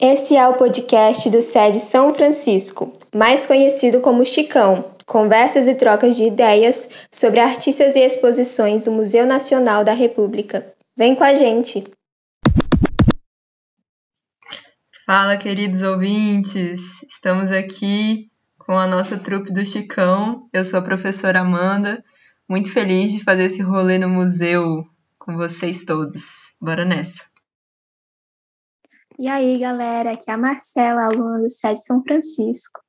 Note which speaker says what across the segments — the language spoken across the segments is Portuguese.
Speaker 1: Esse é o podcast do SED São Francisco, mais conhecido como Chicão, conversas e trocas de ideias sobre artistas e exposições do Museu Nacional da República. Vem com a gente!
Speaker 2: Fala, queridos ouvintes! Estamos aqui com a nossa trupe do Chicão. Eu sou a professora Amanda, muito feliz de fazer esse rolê no museu com vocês todos. Bora nessa!
Speaker 3: E aí, galera, aqui é a Marcela, aluna do SED São Francisco.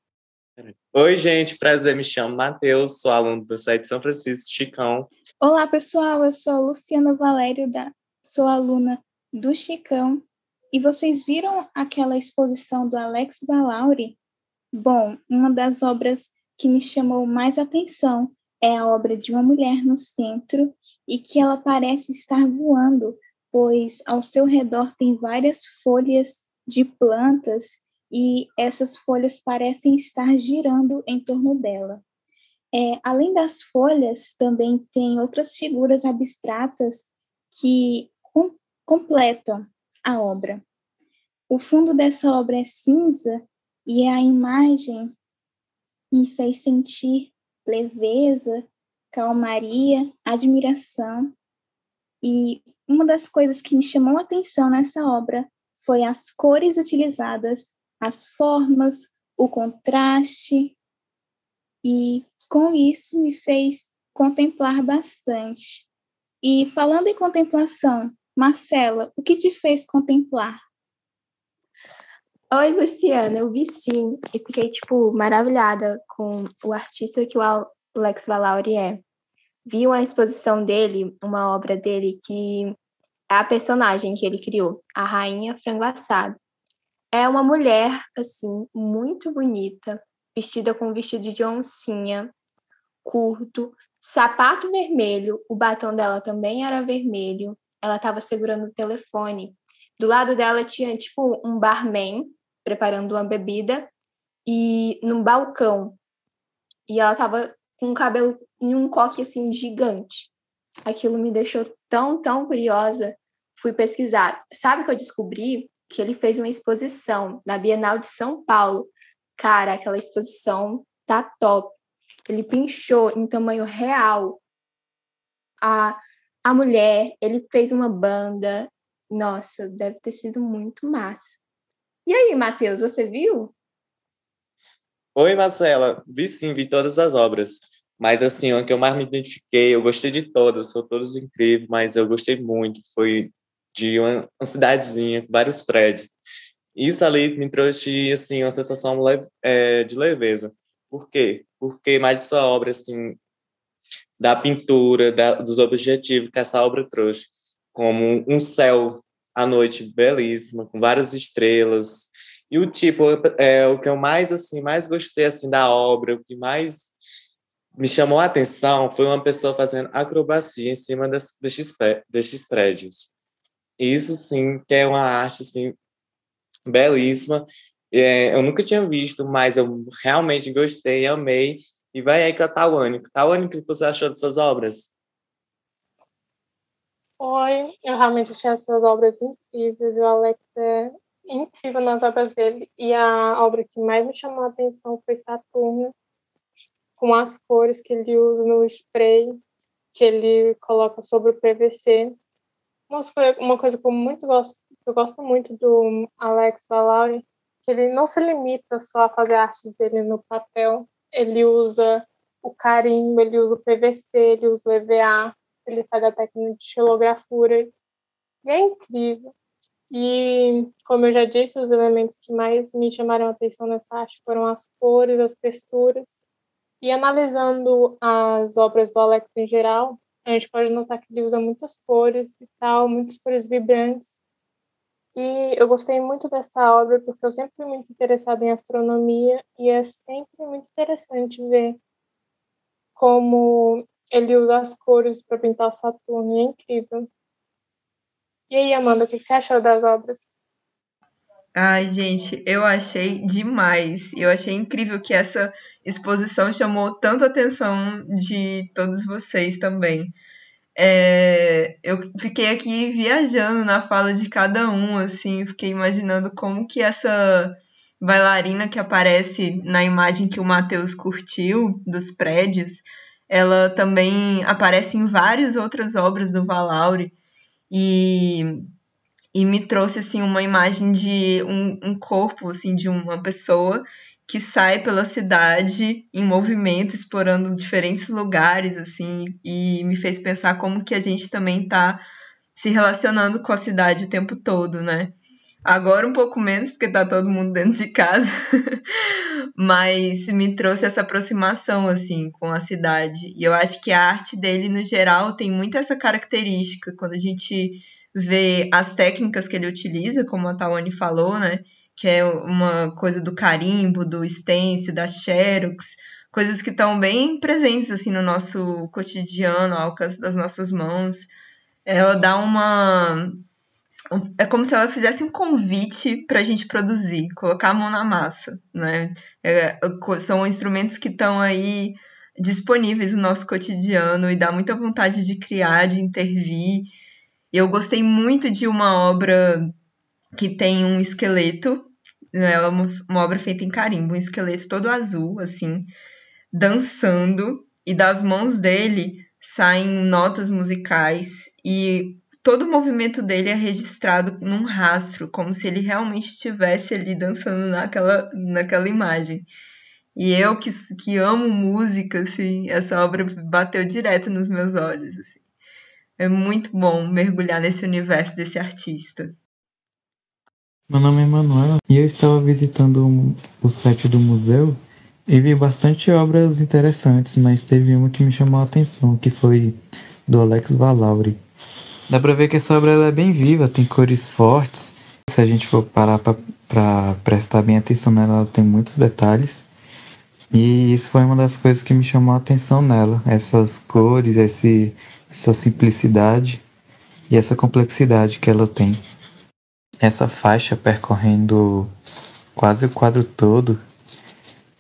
Speaker 4: Oi, gente, prazer, me chamo Matheus, sou aluno do SED São Francisco, Chicão.
Speaker 5: Olá, pessoal, eu sou a Luciana Valério, da... sou aluna do Chicão. E vocês viram aquela exposição do Alex Valauri? Bom, uma das obras que me chamou mais atenção é a obra de uma mulher no centro e que ela parece estar voando pois ao seu redor tem várias folhas de plantas e essas folhas parecem estar girando em torno dela. É, além das folhas, também tem outras figuras abstratas que com, completam a obra. O fundo dessa obra é cinza e a imagem me fez sentir leveza, calmaria, admiração e uma das coisas que me chamou a atenção nessa obra foi as cores utilizadas, as formas, o contraste, e com isso me fez contemplar bastante. E falando em contemplação, Marcela, o que te fez contemplar?
Speaker 3: Oi, Luciana, eu vi sim e fiquei, tipo, maravilhada com o artista que o Alex Valauri é vi uma exposição dele, uma obra dele, que é a personagem que ele criou, a Rainha Frango Assado. É uma mulher, assim, muito bonita, vestida com um vestido de oncinha, curto, sapato vermelho, o batom dela também era vermelho, ela estava segurando o telefone. Do lado dela tinha, tipo, um barman preparando uma bebida e num balcão. E ela estava com o cabelo em um coque assim gigante. Aquilo me deixou tão, tão curiosa. Fui pesquisar. Sabe que eu descobri que ele fez uma exposição na Bienal de São Paulo. Cara, aquela exposição tá top. Ele pinchou em tamanho real a, a mulher, ele fez uma banda. Nossa, deve ter sido muito massa. E aí, Matheus, você viu?
Speaker 4: Oi, Marcela. Vi sim, vi todas as obras. Mas, assim, o que eu mais me identifiquei, eu gostei de todas, são todas incríveis, mas eu gostei muito, foi de uma, uma cidadezinha vários prédios. Isso ali me trouxe, assim, uma sensação leve, é, de leveza. Por quê? Porque mais essa obra, assim, da pintura, da, dos objetivos que essa obra trouxe, como um céu à noite belíssima, com várias estrelas, e o tipo, é, o que eu mais, assim, mais gostei, assim, da obra, o que mais me chamou a atenção foi uma pessoa fazendo acrobacia em cima destes, destes prédios. Isso, sim, que é uma arte, assim, belíssima. É, eu nunca tinha visto, mas eu realmente gostei, amei. E vai aí com a Tawane. Tawane, o que você achou dessas obras?
Speaker 6: Oi, eu realmente achei essas obras incríveis. O Alex é incrível nas obras dele. E a obra que mais me chamou a atenção foi Saturno, com as cores que ele usa no spray que ele coloca sobre o PVC. Uma coisa que eu muito gosto, eu gosto muito do Alex Valauri, que ele não se limita só a fazer artes dele no papel, ele usa o carimbo, ele usa o PVC, ele usa o EVA, ele faz a técnica de xilografura. E é incrível. E, como eu já disse, os elementos que mais me chamaram a atenção nessa arte foram as cores, as texturas e analisando as obras do Alex em geral, a gente pode notar que ele usa muitas cores e tal, muitas cores vibrantes. E eu gostei muito dessa obra porque eu sempre fui muito interessada em astronomia e é sempre muito interessante ver como ele usa as cores para pintar Saturno. É incrível. E aí, Amanda, o que você achou das obras?
Speaker 2: Ai, gente, eu achei demais. Eu achei incrível que essa exposição chamou tanto a atenção de todos vocês também. É, eu fiquei aqui viajando na fala de cada um, assim, fiquei imaginando como que essa bailarina que aparece na imagem que o Matheus curtiu dos prédios, ela também aparece em várias outras obras do Valauri e e me trouxe assim uma imagem de um, um corpo assim de uma pessoa que sai pela cidade em movimento, explorando diferentes lugares, assim, e me fez pensar como que a gente também está se relacionando com a cidade o tempo todo, né? Agora um pouco menos, porque tá todo mundo dentro de casa, mas me trouxe essa aproximação, assim, com a cidade. E eu acho que a arte dele, no geral, tem muito essa característica, quando a gente ver as técnicas que ele utiliza, como a Tawane falou, né? Que é uma coisa do carimbo, do stencil, da xerox, coisas que estão bem presentes assim no nosso cotidiano, ao alcance das nossas mãos. Ela dá uma é como se ela fizesse um convite para a gente produzir, colocar a mão na massa, né? É, são instrumentos que estão aí disponíveis no nosso cotidiano e dá muita vontade de criar, de intervir eu gostei muito de uma obra que tem um esqueleto, né, ela é uma, uma obra feita em carimbo, um esqueleto todo azul, assim, dançando, e das mãos dele saem notas musicais e todo o movimento dele é registrado num rastro, como se ele realmente estivesse ali dançando naquela, naquela imagem. E eu que, que amo música, assim, essa obra bateu direto nos meus olhos, assim. É muito bom mergulhar nesse universo desse artista.
Speaker 7: Meu nome é Manuel e eu estava visitando o site do museu e vi bastante obras interessantes, mas teve uma que me chamou a atenção, que foi do Alex Valauri. Dá pra ver que essa obra é bem viva, tem cores fortes. Se a gente for parar para prestar bem atenção nela, ela tem muitos detalhes. E isso foi uma das coisas que me chamou a atenção nela, essas cores, esse essa simplicidade e essa complexidade que ela tem. Essa faixa percorrendo quase o quadro todo,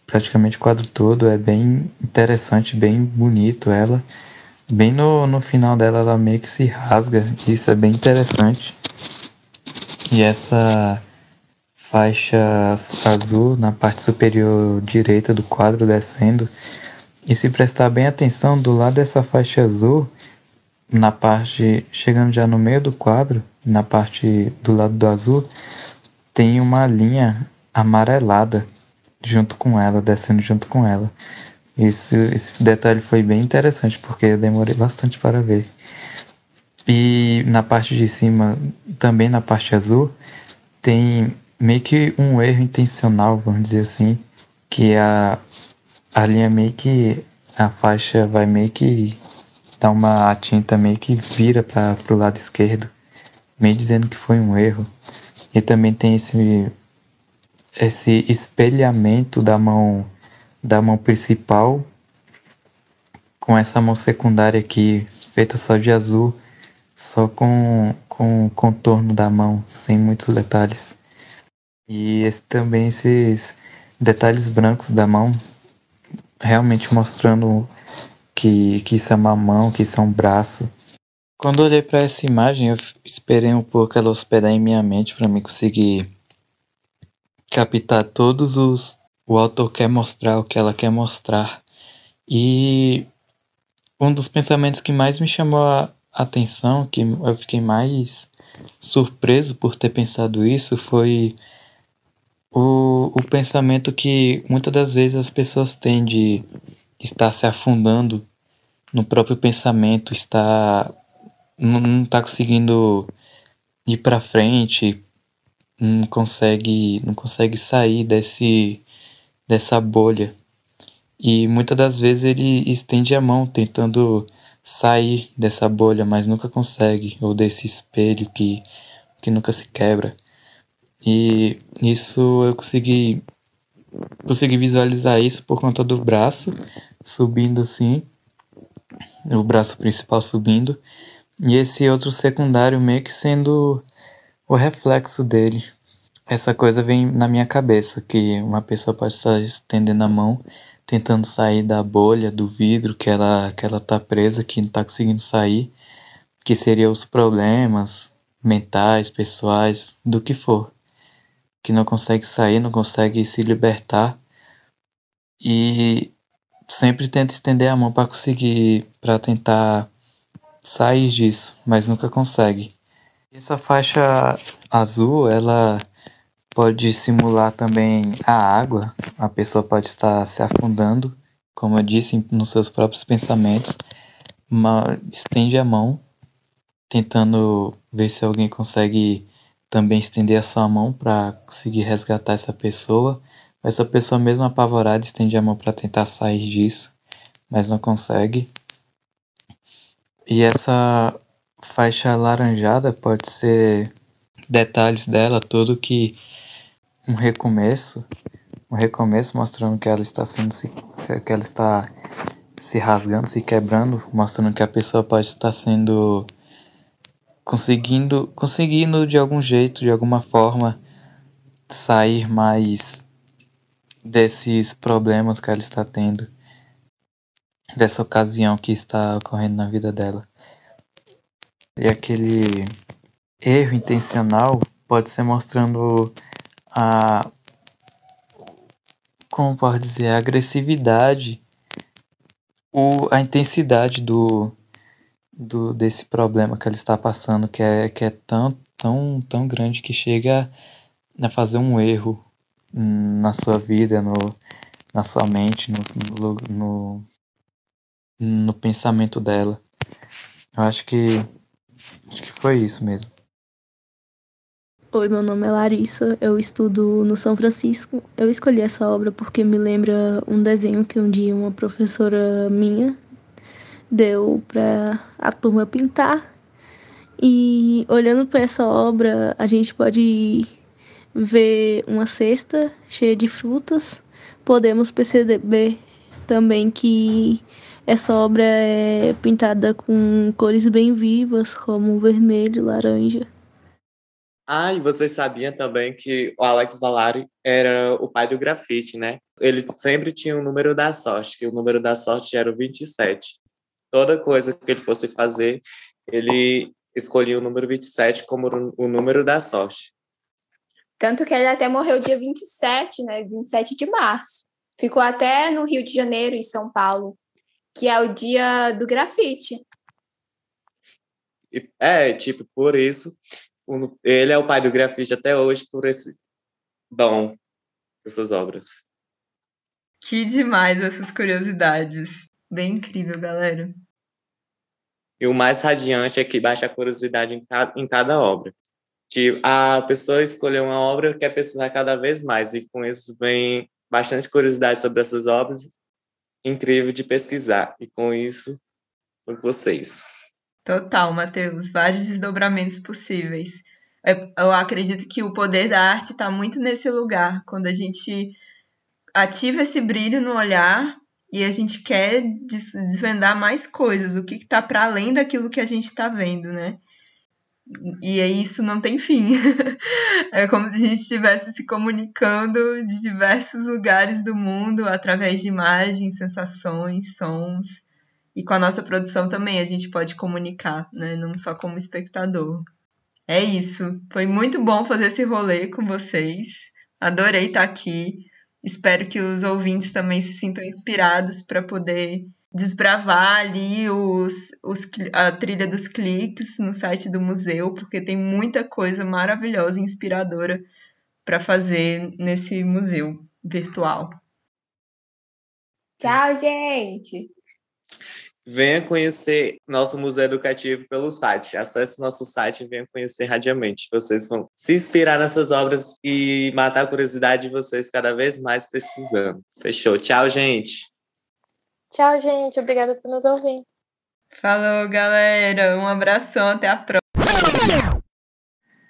Speaker 7: praticamente o quadro todo, é bem interessante, bem bonito ela. Bem no, no final dela, ela meio que se rasga, isso é bem interessante. E essa faixa azul na parte superior direita do quadro descendo. E se prestar bem atenção, do lado dessa faixa azul na parte, chegando já no meio do quadro, na parte do lado do azul, tem uma linha amarelada junto com ela, descendo junto com ela. Isso, esse detalhe foi bem interessante porque eu demorei bastante para ver. E na parte de cima, também na parte azul, tem meio que um erro intencional, vamos dizer assim, que a, a linha meio que a faixa vai meio que dá uma tinta meio que vira para o lado esquerdo, meio dizendo que foi um erro. E também tem esse esse espelhamento da mão da mão principal com essa mão secundária aqui feita só de azul, só com com o contorno da mão, sem muitos detalhes. E esse, também esses detalhes brancos da mão realmente mostrando que, que isso é uma mão, que isso é um braço. Quando olhei para essa imagem, eu esperei um pouco ela hospedar em minha mente para mim conseguir captar todos os o autor quer mostrar o que ela quer mostrar. E um dos pensamentos que mais me chamou a atenção, que eu fiquei mais surpreso por ter pensado isso, foi o, o pensamento que muitas das vezes as pessoas têm de está se afundando no próprio pensamento, está não está conseguindo ir para frente, não consegue não consegue sair desse dessa bolha. E muitas das vezes ele estende a mão tentando sair dessa bolha, mas nunca consegue, ou desse espelho que que nunca se quebra. E isso eu consegui consegui visualizar isso por conta do braço subindo assim, o braço principal subindo, e esse outro secundário meio que sendo o reflexo dele, essa coisa vem na minha cabeça, que uma pessoa pode estar estendendo a mão, tentando sair da bolha, do vidro que ela, que ela tá presa, que não tá conseguindo sair, que seriam os problemas mentais, pessoais, do que for. Que não consegue sair, não consegue se libertar. E sempre tenta estender a mão para conseguir, para tentar sair disso, mas nunca consegue. Essa faixa azul, ela pode simular também a água. A pessoa pode estar se afundando, como eu disse, nos seus próprios pensamentos. Mas estende a mão, tentando ver se alguém consegue também estender a sua mão para conseguir resgatar essa pessoa. Essa pessoa, mesmo apavorada, estende a mão para tentar sair disso, mas não consegue. E essa faixa alaranjada pode ser detalhes dela, tudo que um recomeço, um recomeço mostrando que ela está sendo se, que ela está se rasgando, se quebrando, mostrando que a pessoa pode estar sendo conseguindo, conseguindo de algum jeito, de alguma forma sair mais desses problemas que ela está tendo, dessa ocasião que está ocorrendo na vida dela. E aquele erro intencional pode ser mostrando a como pode dizer, a agressividade ou a intensidade do, do desse problema que ela está passando, que é, que é tão, tão, tão grande que chega a fazer um erro na sua vida, no, na sua mente, no, no, no pensamento dela. Eu acho que acho que foi isso mesmo.
Speaker 8: Oi, meu nome é Larissa, eu estudo no São Francisco. Eu escolhi essa obra porque me lembra um desenho que um dia uma professora minha deu para a turma pintar. E olhando para essa obra, a gente pode ver uma cesta cheia de frutas. Podemos perceber também que essa obra é pintada com cores bem vivas, como vermelho, laranja.
Speaker 4: Ah, e vocês sabiam também que o Alex Valari era o pai do grafite, né? Ele sempre tinha o número da sorte, que o número da sorte era o 27. Toda coisa que ele fosse fazer, ele escolhia o número 27 como o número da sorte.
Speaker 1: Tanto que ele até morreu dia 27, né? 27 de março. Ficou até no Rio de Janeiro, em São Paulo, que é o dia do grafite.
Speaker 4: É, tipo, por isso ele é o pai do grafite até hoje por esse dom, essas obras.
Speaker 2: Que demais essas curiosidades. Bem incrível, galera.
Speaker 4: E o mais radiante é que baixa a curiosidade em cada, em cada obra. Tipo, a pessoa escolheu uma obra quer pesquisar cada vez mais, e com isso vem bastante curiosidade sobre essas obras, incrível de pesquisar. E com isso, com vocês.
Speaker 2: Total, Matheus. Vários desdobramentos possíveis. É, eu acredito que o poder da arte está muito nesse lugar, quando a gente ativa esse brilho no olhar e a gente quer desvendar mais coisas, o que está para além daquilo que a gente está vendo, né? E isso não tem fim. é como se a gente estivesse se comunicando de diversos lugares do mundo através de imagens, sensações, sons. E com a nossa produção também a gente pode comunicar, né? Não só como espectador. É isso. Foi muito bom fazer esse rolê com vocês. Adorei estar aqui. Espero que os ouvintes também se sintam inspirados para poder desbravar ali os, os, a trilha dos cliques no site do museu, porque tem muita coisa maravilhosa e inspiradora para fazer nesse museu virtual.
Speaker 1: Tchau, gente!
Speaker 4: Venha conhecer nosso museu educativo pelo site. Acesse nosso site e venha conhecer radiamente. Vocês vão se inspirar nessas obras e matar a curiosidade de vocês cada vez mais precisando. Fechou. Tchau, gente.
Speaker 6: Tchau, gente. Obrigada por nos ouvir.
Speaker 2: Falou, galera. Um abração. Até a próxima.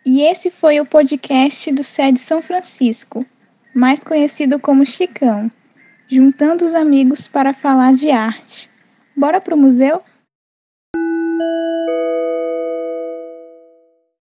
Speaker 5: E esse foi o podcast do SED São Francisco, mais conhecido como Chicão, juntando os amigos para falar de arte. Bora pro museu?